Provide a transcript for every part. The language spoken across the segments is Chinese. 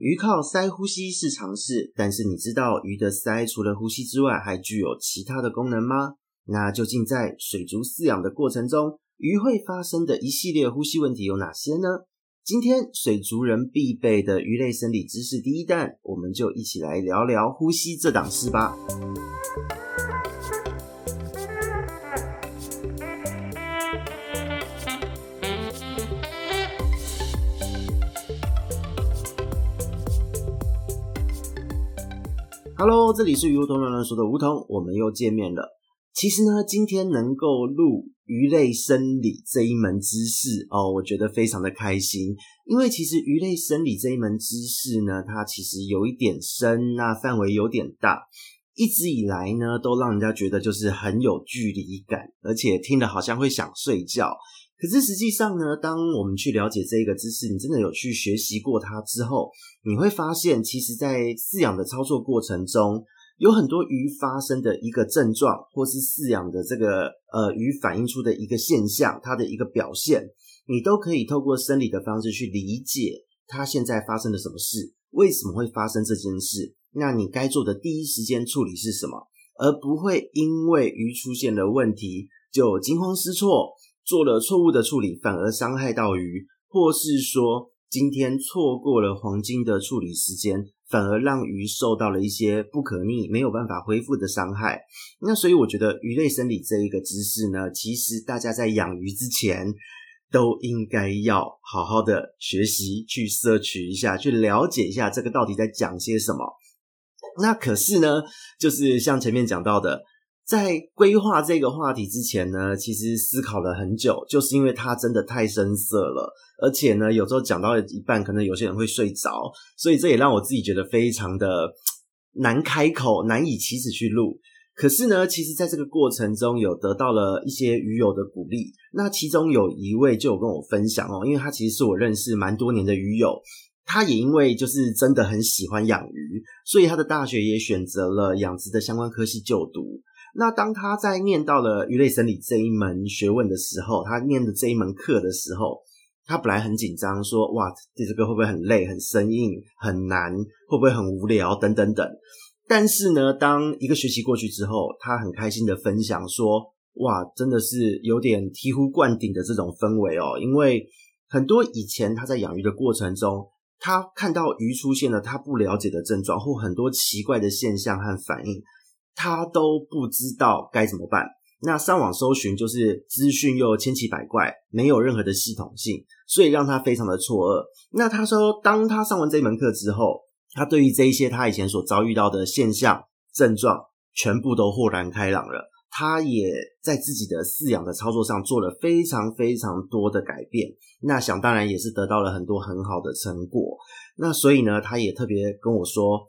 鱼靠鳃呼吸是常事，但是你知道鱼的鳃除了呼吸之外，还具有其他的功能吗？那究竟在水族饲养的过程中，鱼会发生的一系列呼吸问题有哪些呢？今天水族人必备的鱼类生理知识第一弹，我们就一起来聊聊呼吸这档事吧。Hello，这里是鱼梧桐乱乱说的梧桐，我们又见面了。其实呢，今天能够录鱼类生理这一门知识哦，我觉得非常的开心。因为其实鱼类生理这一门知识呢，它其实有一点深，那范围有点大，一直以来呢，都让人家觉得就是很有距离感，而且听了好像会想睡觉。可是实际上呢，当我们去了解这一个知识，你真的有去学习过它之后，你会发现，其实，在饲养的操作过程中，有很多鱼发生的一个症状，或是饲养的这个呃鱼反映出的一个现象，它的一个表现，你都可以透过生理的方式去理解它现在发生了什么事，为什么会发生这件事，那你该做的第一时间处理是什么，而不会因为鱼出现了问题就惊慌失措。做了错误的处理，反而伤害到鱼，或是说今天错过了黄金的处理时间，反而让鱼受到了一些不可逆、没有办法恢复的伤害。那所以我觉得鱼类生理这一个知识呢，其实大家在养鱼之前都应该要好好的学习，去摄取一下，去了解一下这个到底在讲些什么。那可是呢，就是像前面讲到的。在规划这个话题之前呢，其实思考了很久，就是因为它真的太深涩了，而且呢，有时候讲到一半，可能有些人会睡着，所以这也让我自己觉得非常的难开口，难以启齿去录。可是呢，其实在这个过程中，有得到了一些鱼友的鼓励。那其中有一位就有跟我分享哦，因为他其实是我认识蛮多年的鱼友，他也因为就是真的很喜欢养鱼，所以他的大学也选择了养殖的相关科系就读。那当他在念到了鱼类生理这一门学问的时候，他念的这一门课的时候，他本来很紧张，说：“哇，这个会不会很累、很生硬、很难？会不会很无聊？等等等。”但是呢，当一个学期过去之后，他很开心的分享说：“哇，真的是有点醍醐灌顶的这种氛围哦，因为很多以前他在养鱼的过程中，他看到鱼出现了他不了解的症状或很多奇怪的现象和反应。”他都不知道该怎么办。那上网搜寻就是资讯又千奇百怪，没有任何的系统性，所以让他非常的错愕。那他说，当他上完这门课之后，他对于这一些他以前所遭遇到的现象、症状，全部都豁然开朗了。他也在自己的饲养的操作上做了非常非常多的改变。那想当然也是得到了很多很好的成果。那所以呢，他也特别跟我说，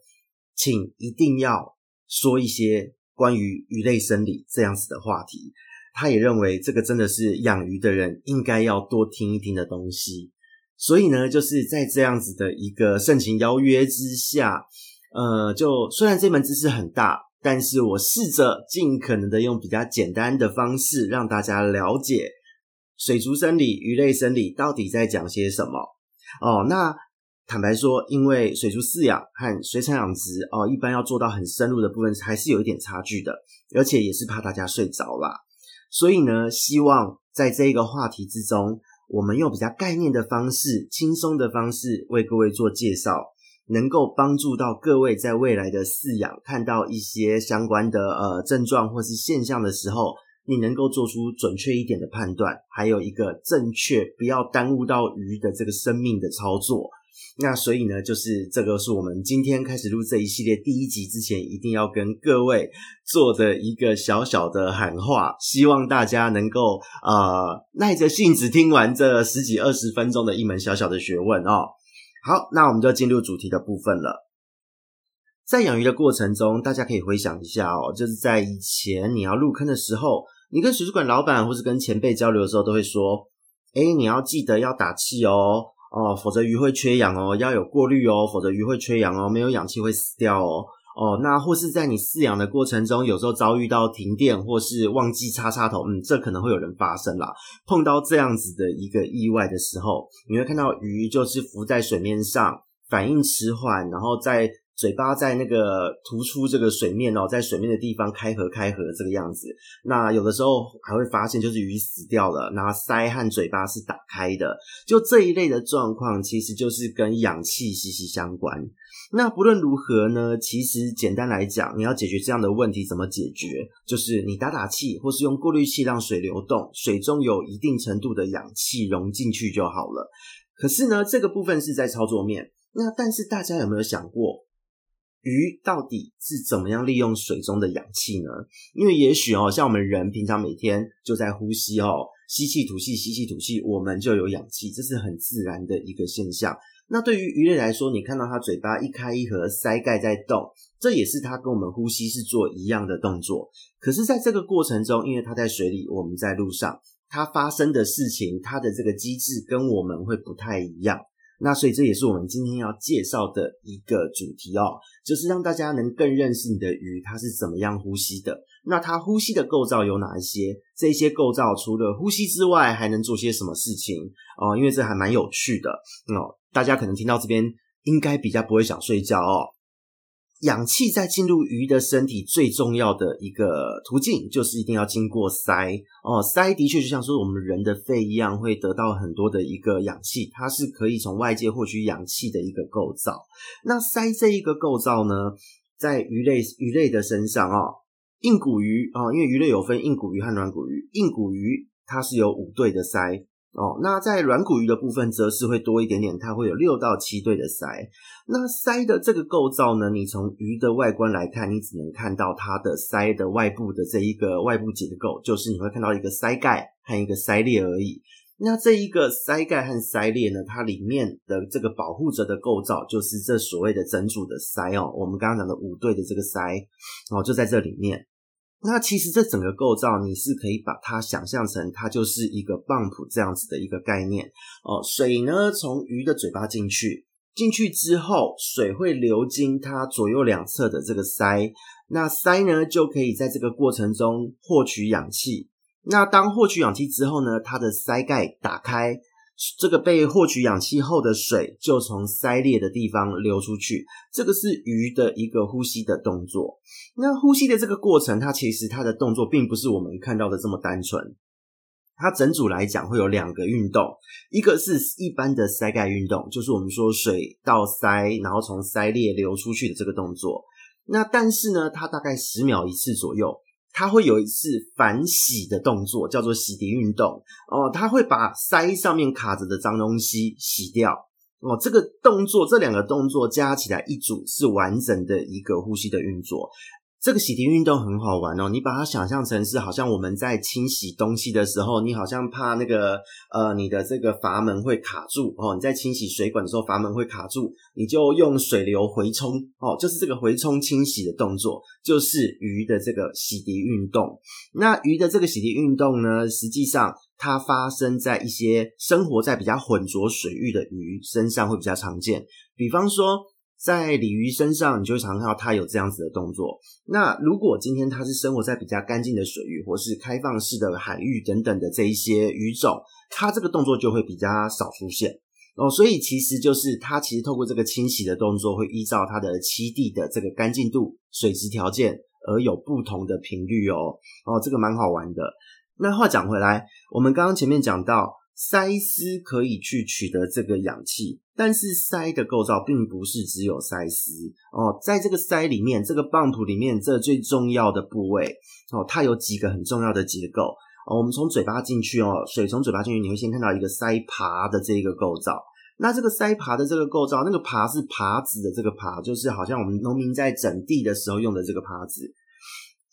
请一定要。说一些关于鱼类生理这样子的话题，他也认为这个真的是养鱼的人应该要多听一听的东西。所以呢，就是在这样子的一个盛情邀约之下，呃，就虽然这门知识很大，但是我试着尽可能的用比较简单的方式让大家了解水族生理、鱼类生理到底在讲些什么。哦，那。坦白说，因为水族饲养和水产养殖哦，一般要做到很深入的部分，还是有一点差距的，而且也是怕大家睡着啦。所以呢，希望在这一个话题之中，我们用比较概念的方式、轻松的方式为各位做介绍，能够帮助到各位在未来的饲养看到一些相关的呃症状或是现象的时候，你能够做出准确一点的判断，还有一个正确，不要耽误到鱼的这个生命的操作。那所以呢，就是这个是我们今天开始录这一系列第一集之前，一定要跟各位做的一个小小的喊话，希望大家能够呃耐着性子听完这十几二十分钟的一门小小的学问哦。好，那我们就进入主题的部分了。在养鱼的过程中，大家可以回想一下哦，就是在以前你要入坑的时候，你跟水族馆老板或是跟前辈交流的时候，都会说：“诶，你要记得要打气哦。”哦，否则鱼会缺氧哦，要有过滤哦，否则鱼会缺氧哦，没有氧气会死掉哦。哦，那或是在你饲养的过程中，有时候遭遇到停电或是忘记插插头，嗯，这可能会有人发生啦。碰到这样子的一个意外的时候，你会看到鱼就是浮在水面上，反应迟缓，然后在嘴巴在那个突出这个水面哦，在水面的地方开合开合这个样子。那有的时候还会发现，就是鱼死掉了，那鳃和嘴巴是打开的。就这一类的状况，其实就是跟氧气息息相关。那不论如何呢，其实简单来讲，你要解决这样的问题，怎么解决？就是你打打气，或是用过滤器让水流动，水中有一定程度的氧气融进去就好了。可是呢，这个部分是在操作面。那但是大家有没有想过，鱼到底是怎么样利用水中的氧气呢？因为也许哦，像我们人平常每天就在呼吸哦，吸气吐气，吸气吐气，我们就有氧气，这是很自然的一个现象。那对于鱼类来说，你看到它嘴巴一开一合，鳃盖在动，这也是它跟我们呼吸是做一样的动作。可是，在这个过程中，因为它在水里，我们在路上，它发生的事情，它的这个机制跟我们会不太一样。那所以这也是我们今天要介绍的一个主题哦，就是让大家能更认识你的鱼，它是怎么样呼吸的。那它呼吸的构造有哪一些？这些构造除了呼吸之外，还能做些什么事情哦？因为这还蛮有趣的哦。大家可能听到这边，应该比较不会想睡觉哦。氧气在进入鱼的身体最重要的一个途径，就是一定要经过鳃哦。鳃的确就像说我们人的肺一样，会得到很多的一个氧气，它是可以从外界获取氧气的一个构造。那鳃这一个构造呢，在鱼类鱼类的身上哦，硬骨鱼哦，因为鱼类有分硬骨鱼和软骨鱼，硬骨鱼它是有五对的鳃。哦，那在软骨鱼的部分则是会多一点点，它会有六到七对的鳃。那鳃的这个构造呢，你从鱼的外观来看，你只能看到它的鳃的外部的这一个外部结构，就是你会看到一个鳃盖和一个鳃裂而已。那这一个鳃盖和鳃裂呢，它里面的这个保护着的构造，就是这所谓的整组的鳃哦。我们刚刚讲的五对的这个鳃哦，就在这里面。那其实这整个构造，你是可以把它想象成它就是一个 bump 这样子的一个概念哦。水呢，从鱼的嘴巴进去，进去之后，水会流经它左右两侧的这个鳃，那鳃呢就可以在这个过程中获取氧气。那当获取氧气之后呢，它的鳃盖打开。这个被获取氧气后的水就从鳃裂的地方流出去，这个是鱼的一个呼吸的动作。那呼吸的这个过程，它其实它的动作并不是我们看到的这么单纯。它整组来讲会有两个运动，一个是一般的鳃盖运动，就是我们说水到鳃，然后从鳃裂流出去的这个动作。那但是呢，它大概十秒一次左右。它会有一次反洗的动作，叫做洗涤运动哦。它会把腮上面卡着的脏东西洗掉哦。这个动作，这两个动作加起来一组是完整的一个呼吸的运作。这个洗涤运动很好玩哦，你把它想象成是好像我们在清洗东西的时候，你好像怕那个呃你的这个阀门会卡住哦，你在清洗水管的时候阀门会卡住，你就用水流回冲哦，就是这个回冲清洗的动作，就是鱼的这个洗涤运动。那鱼的这个洗涤运动呢，实际上它发生在一些生活在比较浑浊水域的鱼身上会比较常见，比方说。在鲤鱼身上，你就会常看到它有这样子的动作。那如果今天它是生活在比较干净的水域，或是开放式的海域等等的这一些鱼种，它这个动作就会比较少出现哦。所以其实就是它其实透过这个清洗的动作，会依照它的栖地的这个干净度、水质条件而有不同的频率哦。哦，这个蛮好玩的。那话讲回来，我们刚刚前面讲到。鳃丝可以去取得这个氧气，但是鳃的构造并不是只有鳃丝哦，在这个鳃里面，这个泵浦里面，这最重要的部位哦，它有几个很重要的结构哦。我们从嘴巴进去哦，水从嘴巴进去，你会先看到一个鳃耙的这个构造。那这个鳃耙的这个构造，那个耙是耙子的这个耙，就是好像我们农民在整地的时候用的这个耙子。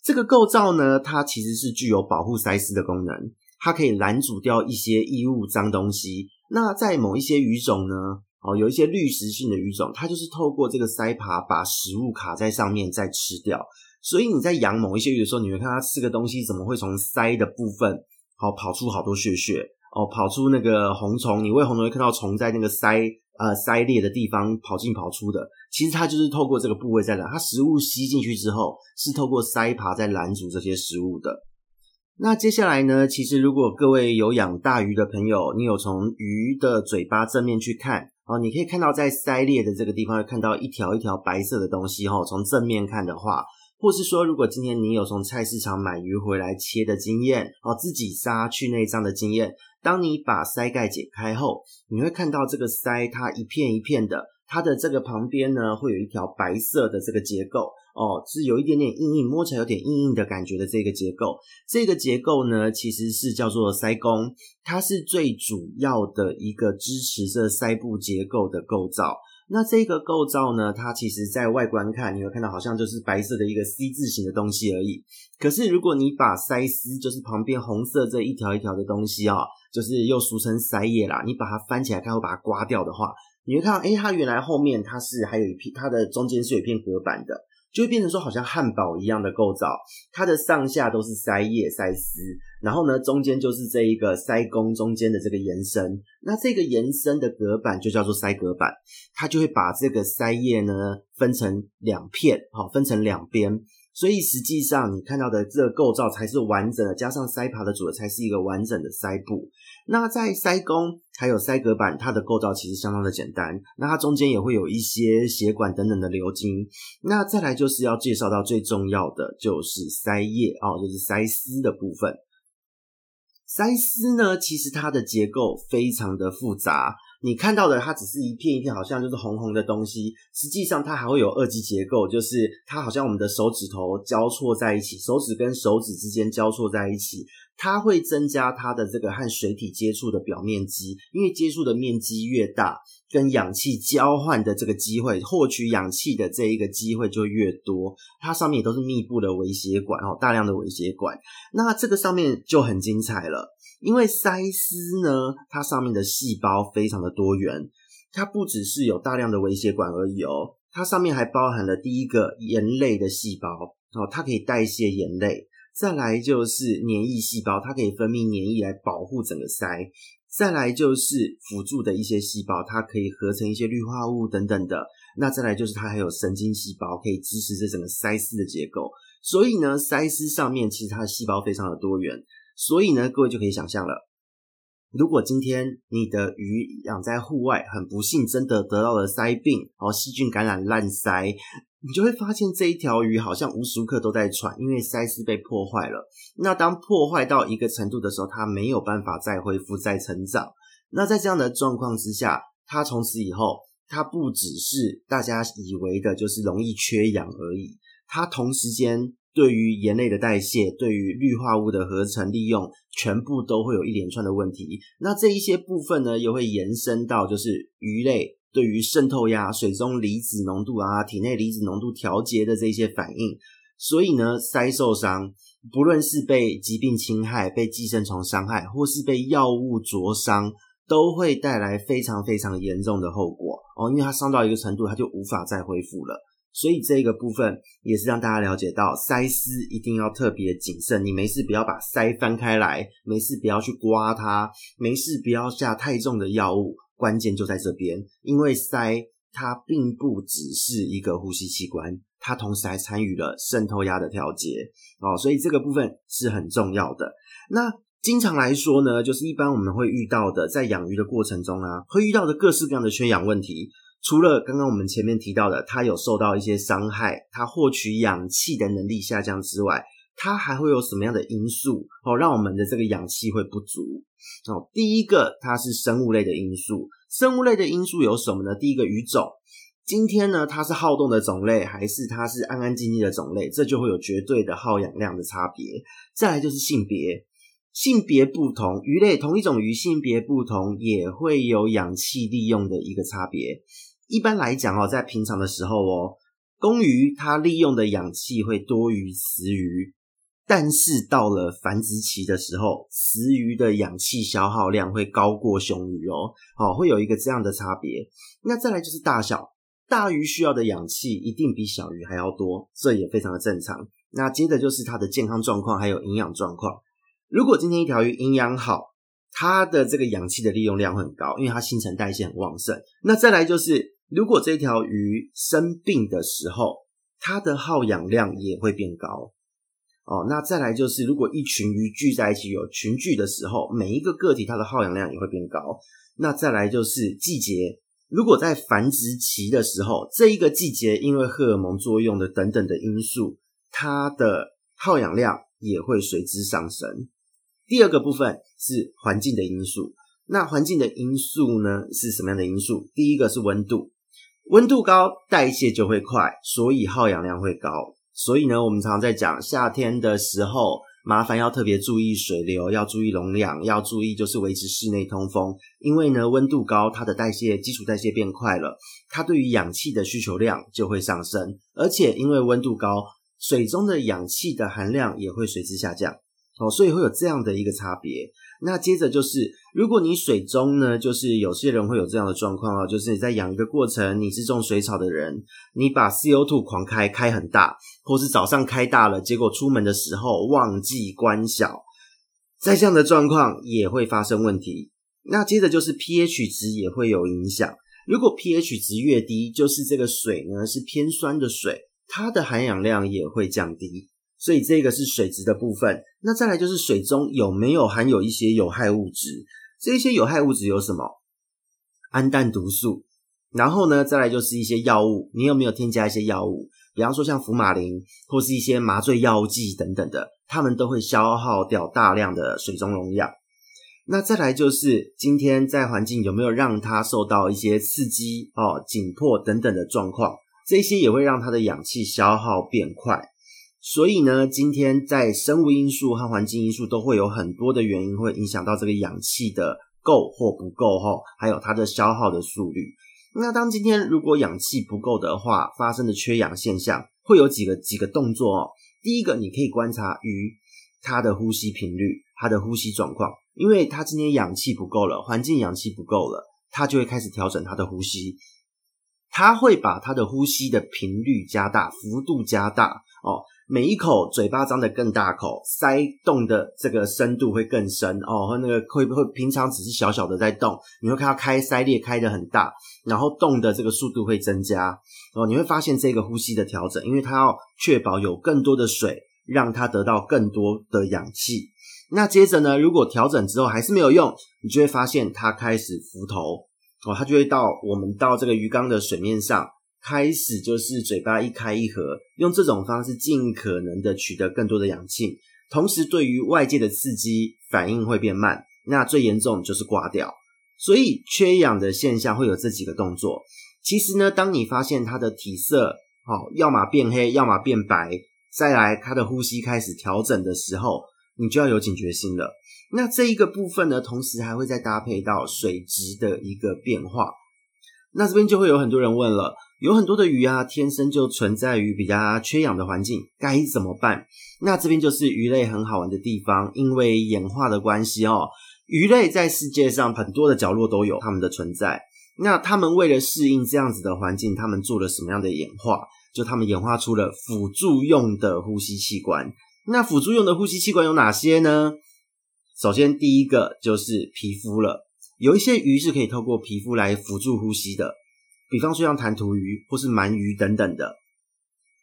这个构造呢，它其实是具有保护鳃丝的功能。它可以拦阻掉一些异物、脏东西。那在某一些鱼种呢，哦，有一些滤食性的鱼种，它就是透过这个鳃耙把食物卡在上面再吃掉。所以你在养某一些鱼的时候，你会看它吃个东西，怎么会从鳃的部分，好跑出好多屑屑，哦，跑出那个红虫。你喂红虫会看到虫在那个鳃呃鳃裂的地方跑进跑出的，其实它就是透过这个部位在拦。它食物吸进去之后，是透过鳃耙在拦阻这些食物的。那接下来呢，其实如果各位有养大鱼的朋友，你有从鱼的嘴巴正面去看哦，你可以看到在鳃裂的这个地方会看到一条一条白色的东西哦。从正面看的话，或是说如果今天你有从菜市场买鱼回来切的经验哦，自己杀去内脏的经验，当你把鳃盖解开后，你会看到这个鳃它一片一片的，它的这个旁边呢会有一条白色的这个结构。哦，是有一点点硬硬，摸起来有点硬硬的感觉的这个结构。这个结构呢，其实是叫做腮弓，它是最主要的一个支持这腮部结构的构造。那这个构造呢，它其实在外观看，你会看到好像就是白色的一个 C 字形的东西而已。可是如果你把腮丝，就是旁边红色这一条一条的东西啊，就是又俗称腮叶啦，你把它翻起来看，或把它刮掉的话，你会看到，诶，它原来后面它是还有一片，它的中间是有一片隔板的。就会变成说，好像汉堡一样的构造，它的上下都是鳃叶、鳃丝，然后呢，中间就是这一个鳃弓中间的这个延伸，那这个延伸的隔板就叫做鳃隔板，它就会把这个鳃叶呢分成两片，好，分成两边。所以实际上你看到的这个构造才是完整的，加上鳃耙的组合才是一个完整的鳃部。那在鳃弓还有鳃隔板，它的构造其实相当的简单。那它中间也会有一些血管等等的流经。那再来就是要介绍到最重要的就是鳃叶哦，就是鳃丝的部分。鳃丝呢，其实它的结构非常的复杂。你看到的它只是一片一片，好像就是红红的东西。实际上它还会有二级结构，就是它好像我们的手指头交错在一起，手指跟手指之间交错在一起，它会增加它的这个和水体接触的表面积，因为接触的面积越大，跟氧气交换的这个机会，获取氧气的这一个机会就越多。它上面也都是密布的微血管哦，大量的微血管。那这个上面就很精彩了。因为鳃丝呢，它上面的细胞非常的多元，它不只是有大量的微血管而已哦，它上面还包含了第一个盐类的细胞哦，它可以代谢盐类；再来就是黏液细胞，它可以分泌黏液来保护整个鳃；再来就是辅助的一些细胞，它可以合成一些氯化物等等的；那再来就是它还有神经细胞，可以支持这整个鳃丝的结构。所以呢，鳃丝上面其实它的细胞非常的多元。所以呢，各位就可以想象了，如果今天你的鱼养在户外，很不幸真的得到了鳃病，然后细菌感染烂鳃，你就会发现这一条鱼好像无时无刻都在喘，因为鳃丝被破坏了。那当破坏到一个程度的时候，它没有办法再恢复、再成长。那在这样的状况之下，它从此以后，它不只是大家以为的就是容易缺氧而已，它同时间。对于盐类的代谢，对于氯化物的合成利用，全部都会有一连串的问题。那这一些部分呢，又会延伸到就是鱼类对于渗透压、水中离子浓度啊、体内离子浓度调节的这些反应。所以呢，鳃受伤，不论是被疾病侵害、被寄生虫伤害，或是被药物灼伤，都会带来非常非常严重的后果哦。因为它伤到一个程度，它就无法再恢复了。所以这个部分也是让大家了解到，鳃丝一定要特别谨慎。你没事不要把鳃翻开来，没事不要去刮它，没事不要下太重的药物。关键就在这边，因为鳃它并不只是一个呼吸器官，它同时还参与了渗透压的调节哦，所以这个部分是很重要的。那经常来说呢，就是一般我们会遇到的，在养鱼的过程中啊，会遇到的各式各样的缺氧问题。除了刚刚我们前面提到的，它有受到一些伤害，它获取氧气的能力下降之外，它还会有什么样的因素哦，让我们的这个氧气会不足哦？第一个，它是生物类的因素。生物类的因素有什么呢？第一个鱼种，今天呢，它是好动的种类，还是它是安安静静的种类？这就会有绝对的耗氧量的差别。再来就是性别，性别不同，鱼类同一种鱼性别不同，也会有氧气利用的一个差别。一般来讲哦，在平常的时候哦，公鱼它利用的氧气会多于雌鱼，但是到了繁殖期的时候，雌鱼的氧气消耗量会高过雄鱼哦，好，会有一个这样的差别。那再来就是大小，大鱼需要的氧气一定比小鱼还要多，这也非常的正常。那接着就是它的健康状况还有营养状况。如果今天一条鱼营养好，它的这个氧气的利用量会很高，因为它新陈代谢很旺盛。那再来就是。如果这条鱼生病的时候，它的耗氧量也会变高哦。那再来就是，如果一群鱼聚在一起有群聚的时候，每一个个体它的耗氧量也会变高。那再来就是季节，如果在繁殖期的时候，这一个季节因为荷尔蒙作用的等等的因素，它的耗氧量也会随之上升。第二个部分是环境的因素。那环境的因素呢，是什么样的因素？第一个是温度，温度高，代谢就会快，所以耗氧量会高。所以呢，我们常常在讲夏天的时候，麻烦要特别注意水流，要注意容量，要注意就是维持室内通风。因为呢，温度高，它的代谢基础代谢变快了，它对于氧气的需求量就会上升，而且因为温度高，水中的氧气的含量也会随之下降。哦，所以会有这样的一个差别。那接着就是，如果你水中呢，就是有些人会有这样的状况啊，就是你在养一个过程，你是种水草的人，你把 CO2 狂开，开很大，或是早上开大了，结果出门的时候忘记关小，在这样的状况也会发生问题。那接着就是 pH 值也会有影响，如果 pH 值越低，就是这个水呢是偏酸的水，它的含氧量也会降低。所以这个是水质的部分，那再来就是水中有没有含有一些有害物质？这些有害物质有什么？氨氮毒素，然后呢，再来就是一些药物，你有没有添加一些药物？比方说像福马林或是一些麻醉药剂等等的，它们都会消耗掉大量的水中溶氧。那再来就是今天在环境有没有让它受到一些刺激哦、紧迫等等的状况，这些也会让它的氧气消耗变快。所以呢，今天在生物因素和环境因素都会有很多的原因会影响到这个氧气的够或不够哈，还有它的消耗的速率。那当今天如果氧气不够的话，发生的缺氧现象会有几个几个动作哦。第一个，你可以观察鱼它的呼吸频率、它的呼吸状况，因为它今天氧气不够了，环境氧气不够了，它就会开始调整它的呼吸，它会把它的呼吸的频率加大，幅度加大哦。每一口嘴巴张得更大口，鳃动的这个深度会更深哦，和那个会不会平常只是小小的在动，你会看到开鳃裂开得很大，然后动的这个速度会增加哦，你会发现这个呼吸的调整，因为它要确保有更多的水，让它得到更多的氧气。那接着呢，如果调整之后还是没有用，你就会发现它开始浮头哦，它就会到我们到这个鱼缸的水面上。开始就是嘴巴一开一合，用这种方式尽可能的取得更多的氧气，同时对于外界的刺激反应会变慢，那最严重就是挂掉。所以缺氧的现象会有这几个动作。其实呢，当你发现它的体色哦，要么变黑，要么变白，再来它的呼吸开始调整的时候，你就要有警觉心了。那这一个部分呢，同时还会再搭配到水质的一个变化。那这边就会有很多人问了。有很多的鱼啊，天生就存在于比较缺氧的环境，该怎么办？那这边就是鱼类很好玩的地方，因为演化的关系哦，鱼类在世界上很多的角落都有它们的存在。那它们为了适应这样子的环境，它们做了什么样的演化？就它们演化出了辅助用的呼吸器官。那辅助用的呼吸器官有哪些呢？首先第一个就是皮肤了，有一些鱼是可以透过皮肤来辅助呼吸的。比方说像弹涂鱼或是鳗鱼等等的，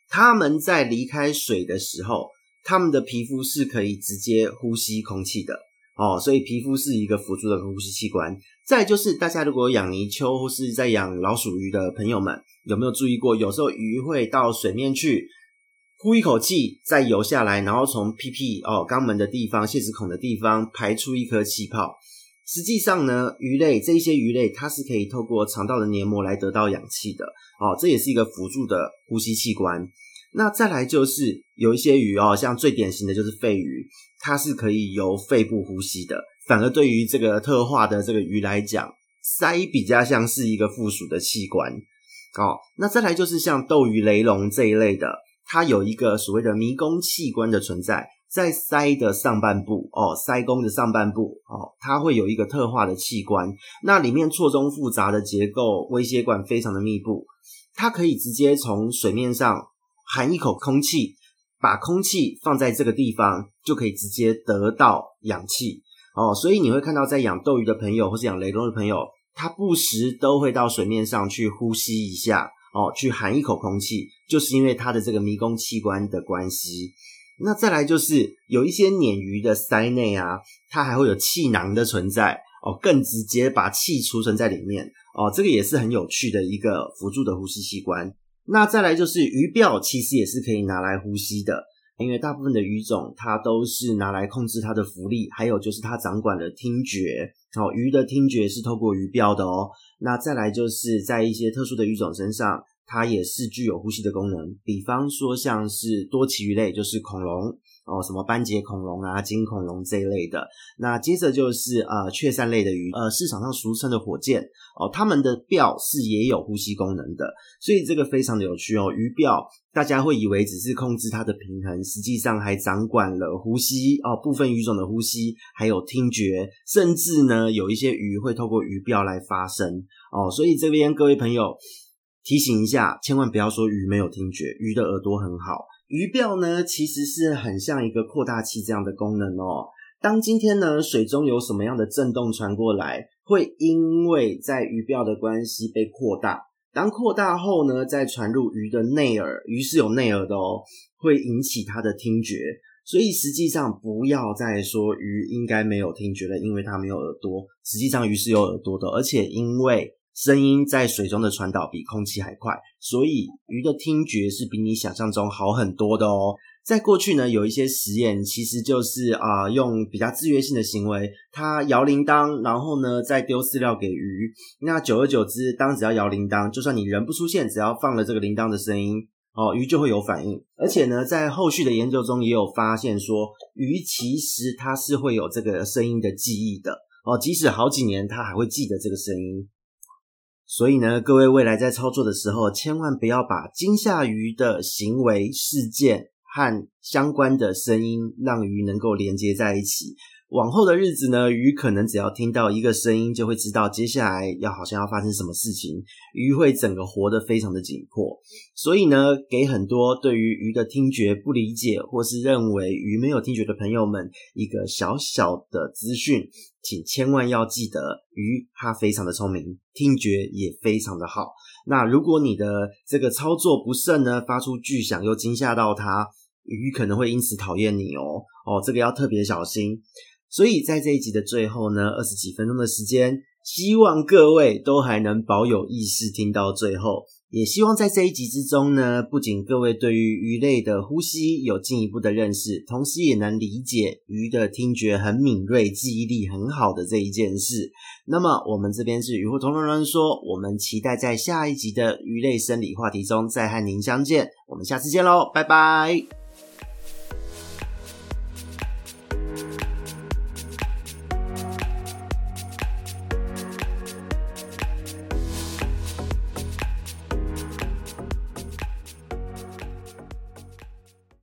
它们在离开水的时候，它们的皮肤是可以直接呼吸空气的哦，所以皮肤是一个辅助的呼吸器官。再就是大家如果养泥鳅或是在养老鼠鱼的朋友们，有没有注意过？有时候鱼会到水面去呼一口气，再游下来，然后从屁屁哦肛门的地方、泄殖孔的地方排出一颗气泡。实际上呢，鱼类这一些鱼类，它是可以透过肠道的黏膜来得到氧气的哦，这也是一个辅助的呼吸器官。那再来就是有一些鱼哦，像最典型的就是肺鱼，它是可以由肺部呼吸的。反而对于这个特化的这个鱼来讲，鳃比较像是一个附属的器官哦。那再来就是像斗鱼、雷龙这一类的，它有一个所谓的迷宫器官的存在。在鳃的上半部哦，鳃弓的上半部哦，它会有一个特化的器官，那里面错综复杂的结构，微血管非常的密布，它可以直接从水面上含一口空气，把空气放在这个地方，就可以直接得到氧气哦。所以你会看到，在养斗鱼的朋友或是养雷龙的朋友，他不时都会到水面上去呼吸一下哦，去含一口空气，就是因为它的这个迷宫器官的关系。那再来就是有一些鲶鱼的鳃内啊，它还会有气囊的存在哦，更直接把气储存在里面哦，这个也是很有趣的一个辅助的呼吸器官。那再来就是鱼鳔，其实也是可以拿来呼吸的，因为大部分的鱼种它都是拿来控制它的浮力，还有就是它掌管的听觉。哦，鱼的听觉是透过鱼鳔的哦。那再来就是在一些特殊的鱼种身上，它也是具有呼吸的功能，比方说像是多鳍鱼类，就是恐龙。哦，什么斑节恐龙啊、金恐龙这一类的。那接着就是呃雀鳝类的鱼，呃市场上俗称的火箭哦，它们的鰾是也有呼吸功能的，所以这个非常的有趣哦。鱼鰾大家会以为只是控制它的平衡，实际上还掌管了呼吸哦，部分鱼种的呼吸，还有听觉，甚至呢有一些鱼会透过鱼鰾来发声哦。所以这边各位朋友提醒一下，千万不要说鱼没有听觉，鱼的耳朵很好。鱼鳔呢，其实是很像一个扩大器这样的功能哦。当今天呢，水中有什么样的震动传过来，会因为在鱼鳔的关系被扩大。当扩大后呢，再传入鱼的内耳，鱼是有内耳的哦，会引起它的听觉。所以实际上不要再说鱼应该没有听觉了，因为它没有耳朵。实际上鱼是有耳朵的，而且因为声音在水中的传导比空气还快，所以鱼的听觉是比你想象中好很多的哦。在过去呢，有一些实验，其实就是啊、用比较制约性的行为，它摇铃铛，然后呢再丢饲料给鱼。那久而久之，当只要摇铃铛，就算你人不出现，只要放了这个铃铛的声音，哦，鱼就会有反应。而且呢，在后续的研究中也有发现说，鱼其实它是会有这个声音的记忆的哦，即使好几年，它还会记得这个声音。所以呢，各位未来在操作的时候，千万不要把惊吓鱼的行为事件和相关的声音让鱼能够连接在一起。往后的日子呢，鱼可能只要听到一个声音，就会知道接下来要好像要发生什么事情。鱼会整个活得非常的紧迫。所以呢，给很多对于鱼的听觉不理解，或是认为鱼没有听觉的朋友们一个小小的资讯，请千万要记得，鱼它非常的聪明，听觉也非常的好。那如果你的这个操作不慎呢，发出巨响又惊吓到它，鱼可能会因此讨厌你哦。哦，这个要特别小心。所以在这一集的最后呢，二十几分钟的时间，希望各位都还能保有意识听到最后。也希望在这一集之中呢，不仅各位对于鱼类的呼吸有进一步的认识，同时也能理解鱼的听觉很敏锐、记忆力很好的这一件事。那么我们这边是鱼活通乱乱说，我们期待在下一集的鱼类生理话题中再和您相见。我们下次见喽，拜拜。